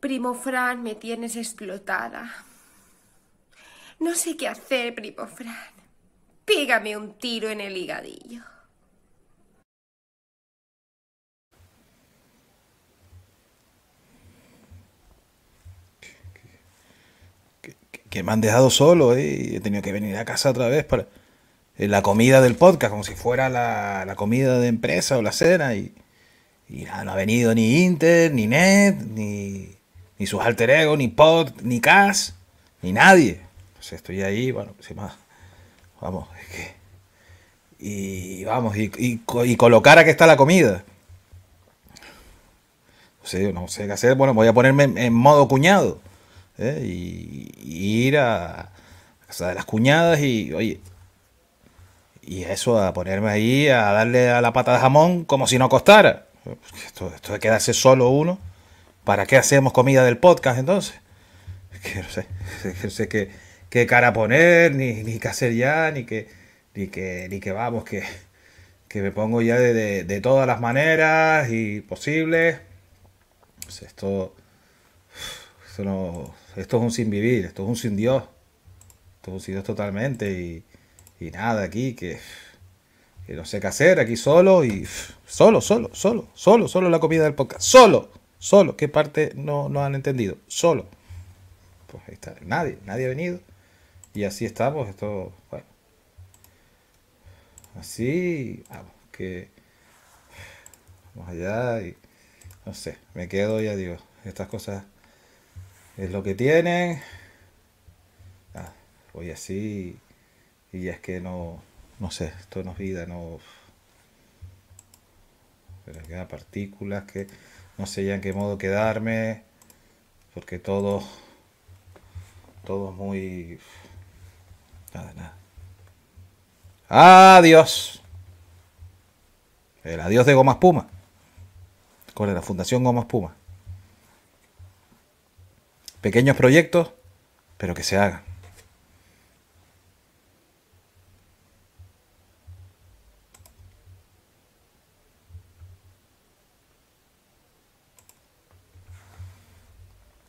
Primo Fran, me tienes explotada. No sé qué hacer, primo Fran. Pégame un tiro en el higadillo. que me han dejado solo ¿eh? y he tenido que venir a casa otra vez para la comida del podcast, como si fuera la, comida de empresa o la cena. Y, no ha venido ni Inter, ni Ned, ni, ni sus alter ego, ni Pod, ni Cas, ni nadie. Pues estoy ahí, bueno, sin más. Vamos, es que. Y vamos, y, y, colocar a que está la comida. No sé, no sé qué hacer. Bueno, voy a ponerme en modo cuñado. ¿eh? y, ir a, casa de las cuñadas y, oye, y eso, a ponerme ahí a darle a la pata de jamón como si no costara. Esto, esto de quedarse solo uno. ¿Para qué hacemos comida del podcast entonces? Que no sé, no qué, cara poner, ni, ni qué hacer ya, ni que, ni que, ni que vamos, que, que me pongo ya de, de, todas las maneras y posibles. Esto, esto no, esto es un sin vivir, esto es un sin Dios. Esto es un sin Dios totalmente y, y nada aquí que, que, no sé qué hacer, aquí solo y solo, solo, solo, solo, solo la comida del podcast. Solo, solo. ¿Qué parte no, no han entendido? Solo. Pues ahí está, nadie, nadie ha venido. Y así estamos, esto, bueno. Así, vamos, que vamos allá y no sé, me quedo ya digo, estas cosas es lo que tienen. Ah, voy así y es que no, no sé, esto no es vida, no... Pero partículas que no sé ya en qué modo quedarme, porque todo, todo muy... Nada, nada. Adiós. El adiós de Goma Puma. Con la Fundación Goma Puma. Pequeños proyectos, pero que se hagan.